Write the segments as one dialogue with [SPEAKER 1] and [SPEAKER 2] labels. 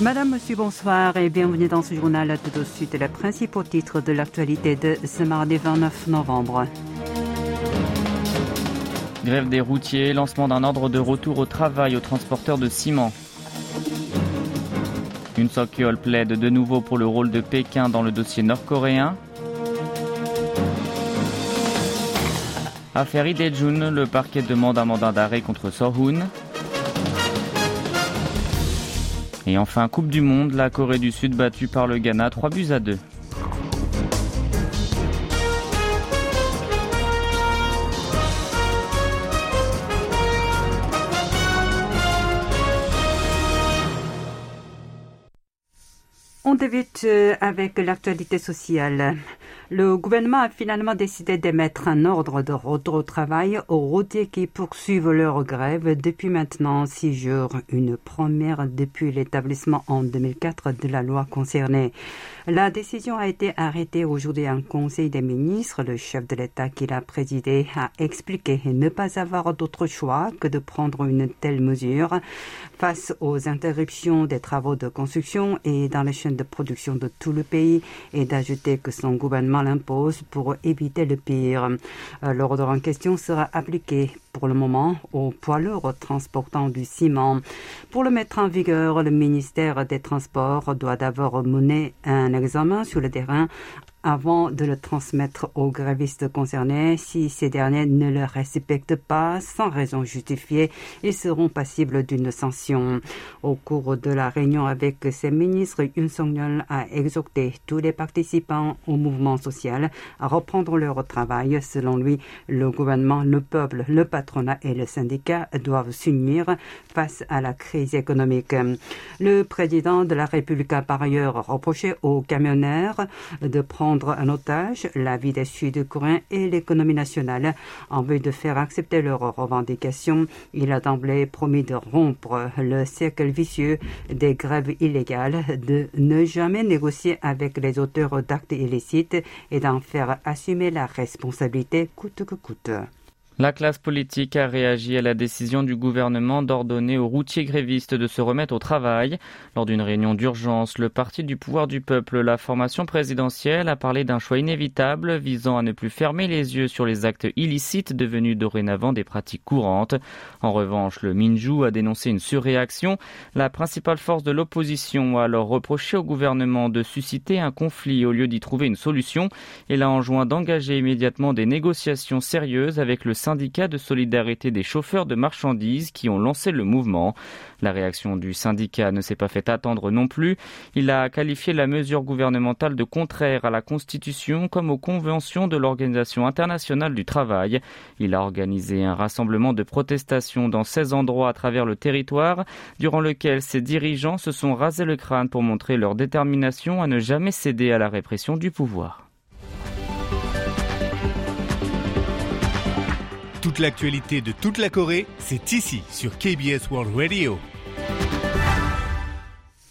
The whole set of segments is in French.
[SPEAKER 1] Madame, Monsieur, bonsoir et bienvenue dans ce journal. Tout de suite, les principaux titres de l'actualité de ce mardi 29 novembre.
[SPEAKER 2] Grève des routiers, lancement d'un ordre de retour au travail aux transporteurs de ciment. Une Sokyol plaide de nouveau pour le rôle de Pékin dans le dossier nord-coréen. Affaire Idejun, le parquet demande un mandat d'arrêt contre Sohun. Et enfin, Coupe du Monde, la Corée du Sud battue par le Ghana 3 buts à 2.
[SPEAKER 1] On débute euh, avec l'actualité sociale. Le gouvernement a finalement décidé d'émettre un ordre de retour au travail aux routiers qui poursuivent leur grève depuis maintenant six jours, une première depuis l'établissement en 2004 de la loi concernée. La décision a été arrêtée aujourd'hui en Conseil des ministres. Le chef de l'État qui l'a présidé a expliqué ne pas avoir d'autre choix que de prendre une telle mesure face aux interruptions des travaux de construction et dans les chaînes de production de tout le pays et d'ajouter que son gouvernement l'impose pour éviter le pire. Euh, l'ordre en question sera appliqué pour le moment aux poids lourds transportant du ciment. Pour le mettre en vigueur, le ministère des Transports doit d'abord mener un examen sur le terrain avant de le transmettre aux grévistes concernés. Si ces derniers ne le respectent pas sans raison justifiée, ils seront passibles d'une sanction. Au cours de la réunion avec ses ministres, Yoon Song-yeol a exhorté tous les participants au mouvement social à reprendre leur travail. Selon lui, le gouvernement, le peuple, le patronat et le syndicat doivent s'unir face à la crise économique. Le président de la République a par ailleurs reproché aux camionneurs de prendre prendre en otage la vie des Sud-Coréens et l'économie nationale en vue de faire accepter leurs revendications. Il a d'emblée promis de rompre le cercle vicieux des grèves illégales, de ne jamais négocier avec les auteurs d'actes illicites et d'en faire assumer la responsabilité coûte que coûte.
[SPEAKER 2] La classe politique a réagi à la décision du gouvernement d'ordonner aux routiers grévistes de se remettre au travail. Lors d'une réunion d'urgence, le Parti du pouvoir du peuple, la formation présidentielle, a parlé d'un choix inévitable visant à ne plus fermer les yeux sur les actes illicites devenus dorénavant des pratiques courantes. En revanche, le Minju a dénoncé une surréaction. La principale force de l'opposition a alors reproché au gouvernement de susciter un conflit au lieu d'y trouver une solution et l'a enjoint d'engager immédiatement des négociations sérieuses avec le syndicat de solidarité des chauffeurs de marchandises qui ont lancé le mouvement. La réaction du syndicat ne s'est pas fait attendre non plus. Il a qualifié la mesure gouvernementale de contraire à la Constitution comme aux conventions de l'Organisation internationale du travail. Il a organisé un rassemblement de protestation dans 16 endroits à travers le territoire, durant lequel ses dirigeants se sont rasés le crâne pour montrer leur détermination à ne jamais céder à la répression du pouvoir.
[SPEAKER 3] Toute l'actualité de toute la Corée, c'est ici sur KBS World Radio.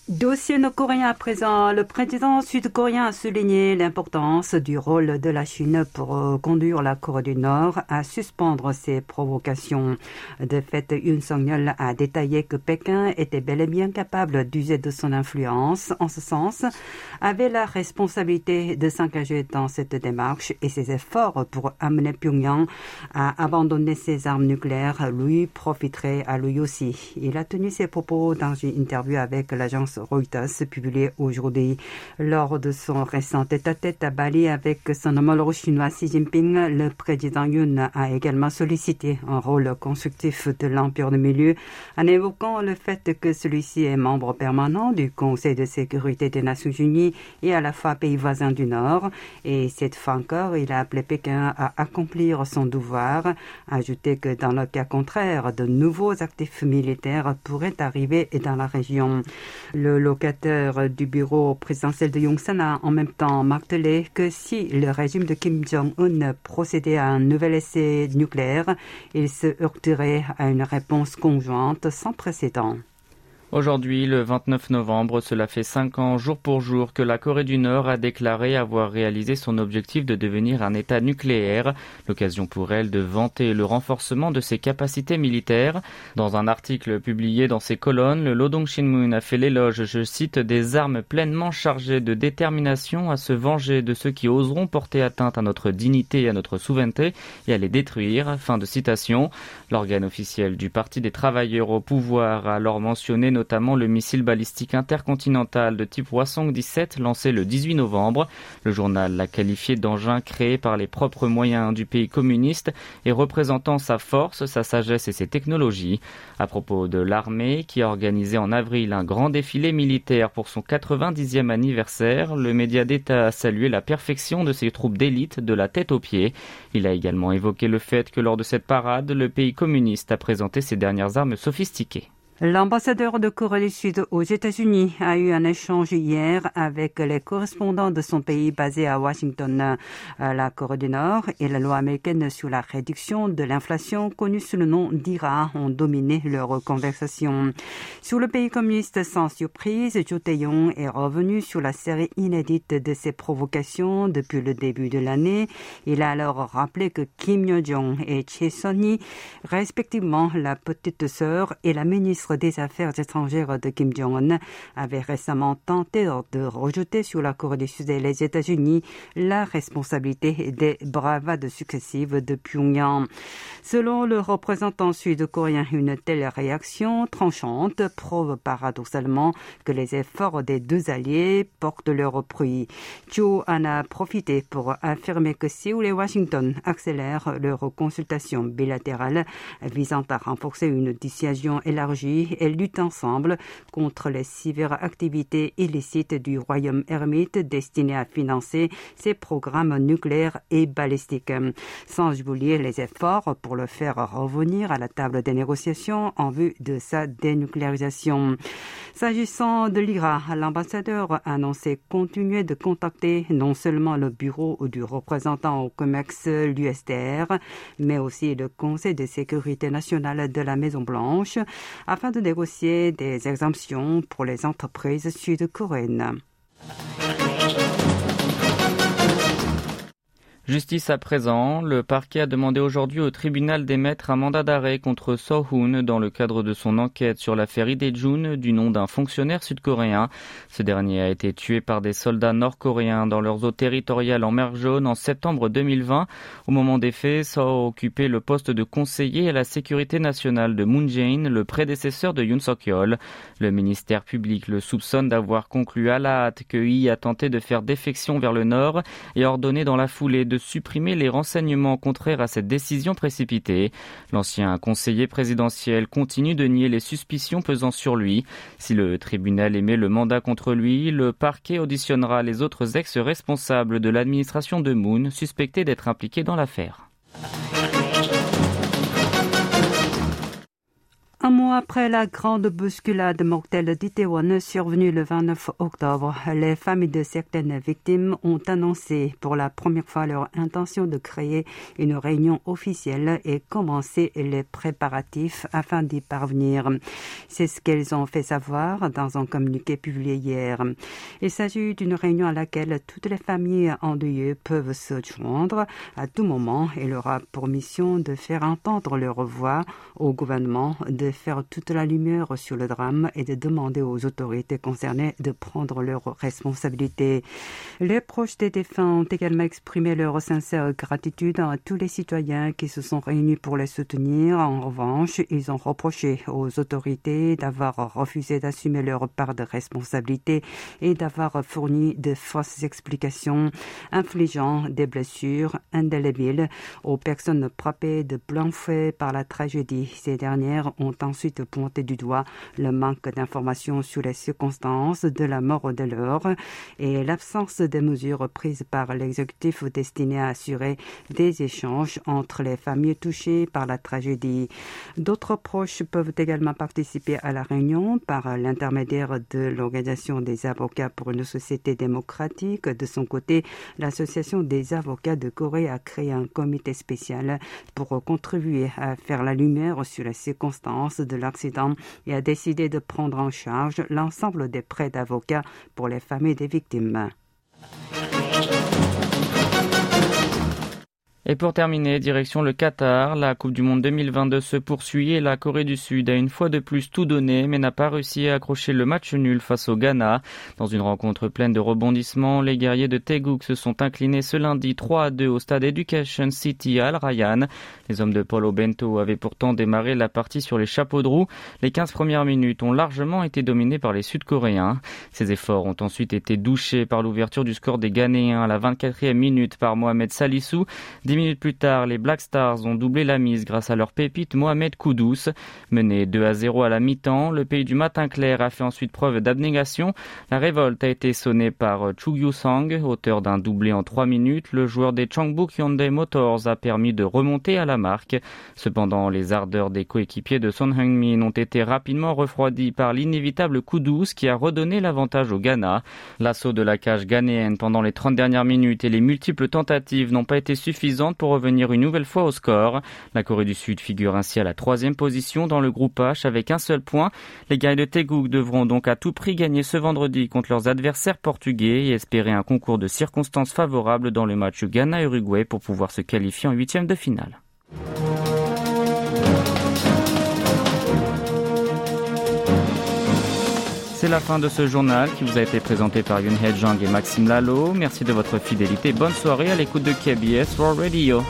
[SPEAKER 1] Dossier nord-coréen à présent. Le président sud-coréen a souligné l'importance du rôle de la Chine pour euh, conduire la Corée du Nord à suspendre ses provocations. De fait, Yoon Song-yeol a détaillé que Pékin était bel et bien capable d'user de son influence en ce sens, avait la responsabilité de s'engager dans cette démarche et ses efforts pour amener Pyongyang à abandonner ses armes nucléaires lui profiteraient à lui aussi. Il a tenu ses propos dans une interview avec l'agence Reuters publié aujourd'hui. Lors de son récent tête-à-tête à Bali avec son homologue chinois Xi Jinping, le président Yoon a également sollicité un rôle constructif de l'Empire du Milieu en évoquant le fait que celui-ci est membre permanent du Conseil de sécurité des Nations Unies et à la fois pays voisin du Nord. Et cette fois encore, il a appelé Pékin à accomplir son devoir, ajouté que dans le cas contraire, de nouveaux actifs militaires pourraient arriver dans la région. Locataire du bureau présidentiel de Yongsan a en même temps martelé que si le régime de Kim Jong-un procédait à un nouvel essai nucléaire, il se heurterait à une réponse conjointe sans précédent.
[SPEAKER 2] Aujourd'hui, le 29 novembre, cela fait cinq ans jour pour jour que la Corée du Nord a déclaré avoir réalisé son objectif de devenir un État nucléaire, l'occasion pour elle de vanter le renforcement de ses capacités militaires. Dans un article publié dans ses colonnes, le Lodong Shinmun a fait l'éloge, je cite, des armes pleinement chargées de détermination à se venger de ceux qui oseront porter atteinte à notre dignité et à notre souveraineté et à les détruire. Fin de citation. L'organe officiel du Parti des travailleurs au pouvoir a alors mentionné notamment le missile balistique intercontinental de type Hwasong 17 lancé le 18 novembre. Le journal l'a qualifié d'engin créé par les propres moyens du pays communiste et représentant sa force, sa sagesse et ses technologies. À propos de l'armée qui a organisé en avril un grand défilé militaire pour son 90e anniversaire, le média d'État a salué la perfection de ses troupes d'élite de la tête aux pieds. Il a également évoqué le fait que lors de cette parade, le pays communiste a présenté ses dernières armes sophistiquées.
[SPEAKER 1] L'ambassadeur de Corée du Sud aux États-Unis a eu un échange hier avec les correspondants de son pays basé à Washington. La Corée du Nord et la loi américaine sur la réduction de l'inflation, connue sous le nom d'IRA, ont dominé leur conversation. Sur le pays communiste, sans surprise, Jo Tae-yong est revenu sur la série inédite de ses provocations depuis le début de l'année. Il a alors rappelé que Kim Yo-jong et Choi Son-hee, respectivement la petite sœur et la ministre des Affaires étrangères de Kim Jong-un avait récemment tenté de rejeter sur la Corée du Sud et les États-Unis la responsabilité des bravades successives de Pyongyang. Selon le représentant sud-coréen, une telle réaction tranchante prouve paradoxalement que les efforts des deux alliés portent leurs fruits. Cho en a profité pour affirmer que Séoul et Washington accélèrent leurs consultations bilatérales visant à renforcer une dissuasion élargie et luttent ensemble contre les cyberactivités illicites du royaume ermite destiné à financer ses programmes nucléaires et balistiques. Sans oublier les efforts pour le faire revenir à la table des négociations en vue de sa dénucléarisation. S'agissant de l'IRA, l'ambassadeur a annoncé continuer de contacter non seulement le bureau du représentant au COMEX, l'USTR, mais aussi le Conseil de sécurité nationale de la Maison-Blanche afin de négocier des exemptions pour les entreprises sud-coréennes.
[SPEAKER 2] Justice à présent, le parquet a demandé aujourd'hui au tribunal d'émettre un mandat d'arrêt contre Sohun dans le cadre de son enquête sur l'affaire Idejun du nom d'un fonctionnaire sud-coréen. Ce dernier a été tué par des soldats nord-coréens dans leurs eaux territoriales en mer Jaune en septembre 2020. Au moment des faits, Soh occupait le poste de conseiller à la sécurité nationale de Moon Jae-in, le prédécesseur de Yoon Suk-yeol. Le ministère public le soupçonne d'avoir conclu à la hâte que Yi a tenté de faire défection vers le nord et ordonné dans la foulée de supprimer les renseignements contraires à cette décision précipitée. L'ancien conseiller présidentiel continue de nier les suspicions pesant sur lui. Si le tribunal émet le mandat contre lui, le parquet auditionnera les autres ex-responsables de l'administration de Moon suspectés d'être impliqués dans l'affaire.
[SPEAKER 1] Un mois après la grande bousculade mortelle d'Itaewon survenue le 29 octobre, les familles de certaines victimes ont annoncé pour la première fois leur intention de créer une réunion officielle et commencer les préparatifs afin d'y parvenir. C'est ce qu'elles ont fait savoir dans un communiqué publié hier. Il s'agit d'une réunion à laquelle toutes les familles endeuillées peuvent se joindre à tout moment et leur a pour mission de faire entendre leur voix au gouvernement de faire toute la lumière sur le drame et de demander aux autorités concernées de prendre leurs responsabilités. Les proches des défunts ont également exprimé leur sincère gratitude à tous les citoyens qui se sont réunis pour les soutenir. En revanche, ils ont reproché aux autorités d'avoir refusé d'assumer leur part de responsabilité et d'avoir fourni de fausses explications, infligeant des blessures indélébiles aux personnes frappées de blanc feu par la tragédie. Ces dernières ont ensuite pointé du doigt le manque d'informations sur les circonstances de la mort de l'heure et l'absence des mesures prises par l'exécutif destinées à assurer des échanges entre les familles touchées par la tragédie. D'autres proches peuvent également participer à la réunion par l'intermédiaire de l'Organisation des avocats pour une société démocratique. De son côté, l'Association des avocats de Corée a créé un comité spécial pour contribuer à faire la lumière sur les circonstances de l'accident et a décidé de prendre en charge l'ensemble des prêts d'avocats pour les familles des victimes.
[SPEAKER 2] Et pour terminer, direction le Qatar, la Coupe du Monde 2022 se poursuit et la Corée du Sud a une fois de plus tout donné mais n'a pas réussi à accrocher le match nul face au Ghana. Dans une rencontre pleine de rebondissements, les guerriers de Tegouk se sont inclinés ce lundi 3 à 2 au stade Education City à Al Rayyan. Les hommes de Paulo Bento avaient pourtant démarré la partie sur les chapeaux de roue. Les 15 premières minutes ont largement été dominées par les Sud-Coréens. Ces efforts ont ensuite été douchés par l'ouverture du score des Ghanéens à la 24e minute par Mohamed Salissou minutes plus tard, les Black Stars ont doublé la mise grâce à leur pépite Mohamed Koudous. Mené 2 à 0 à la mi-temps, le pays du matin clair a fait ensuite preuve d'abnégation. La révolte a été sonnée par Chu Sang, auteur d'un doublé en 3 minutes. Le joueur des Changbuk Hyundai Motors a permis de remonter à la marque. Cependant, les ardeurs des coéquipiers de Son Heung-min ont été rapidement refroidies par l'inévitable Koudous qui a redonné l'avantage au Ghana. L'assaut de la cage ghanéenne pendant les 30 dernières minutes et les multiples tentatives n'ont pas été pour revenir une nouvelle fois au score. La Corée du Sud figure ainsi à la troisième position dans le groupe H avec un seul point. Les gars de Tegouk devront donc à tout prix gagner ce vendredi contre leurs adversaires portugais et espérer un concours de circonstances favorables dans le match Ghana-Uruguay pour pouvoir se qualifier en huitième de finale. C'est la fin de ce journal qui vous a été présenté par Yun Jang et Maxime Lalo. Merci de votre fidélité. Bonne soirée à l'écoute de KBS World Radio.